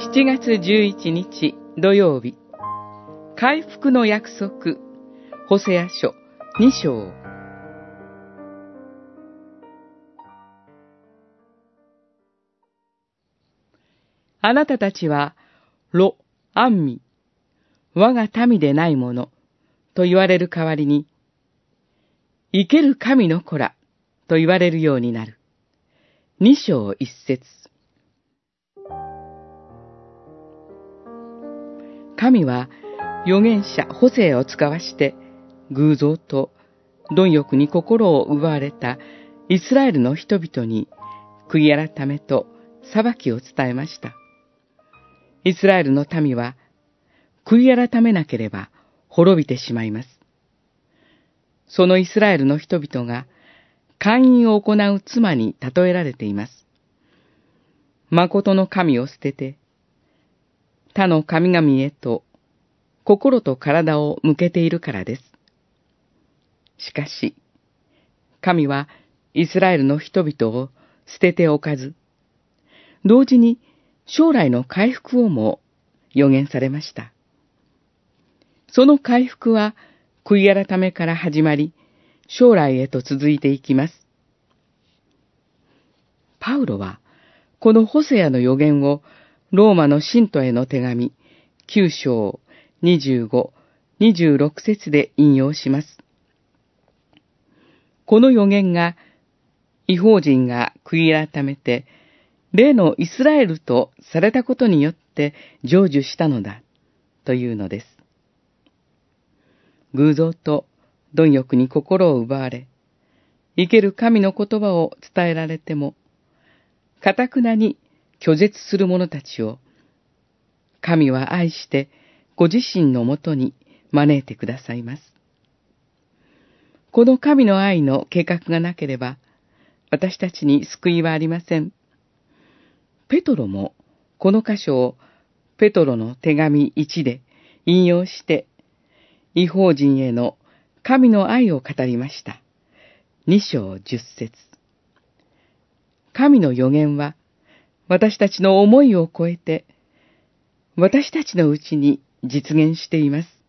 7月11日土曜日、回復の約束、ホセア書2章。あなたたちは、ロ、アンミ、我が民でないもの、と言われる代わりに、生ける神の子ら、と言われるようになる。二章一節。神は預言者ホセを使わして偶像と貪欲に心を奪われたイスラエルの人々に悔い改めと裁きを伝えました。イスラエルの民は悔い改めなければ滅びてしまいます。そのイスラエルの人々が会員を行う妻に例えられています。誠の神を捨てて、他の神々へと心と体を向けているからです。しかし、神はイスラエルの人々を捨てておかず、同時に将来の回復をも予言されました。その回復は悔い改めから始まり、将来へと続いていきます。パウロは、このホセアの予言をローマの信徒への手紙9章25、26節で引用します。この予言が、違法人が悔い改めて、例のイスラエルとされたことによって成就したのだ、というのです。偶像と貪欲に心を奪われ、生ける神の言葉を伝えられても、かたくなに拒絶する者たちを、神は愛してご自身のもとに招いてくださいます。この神の愛の計画がなければ、私たちに救いはありません。ペトロもこの箇所をペトロの手紙1で引用して、違法人への神の愛を語りました。2章10節神の予言は私たちの思いを超えて、私たちのうちに実現しています。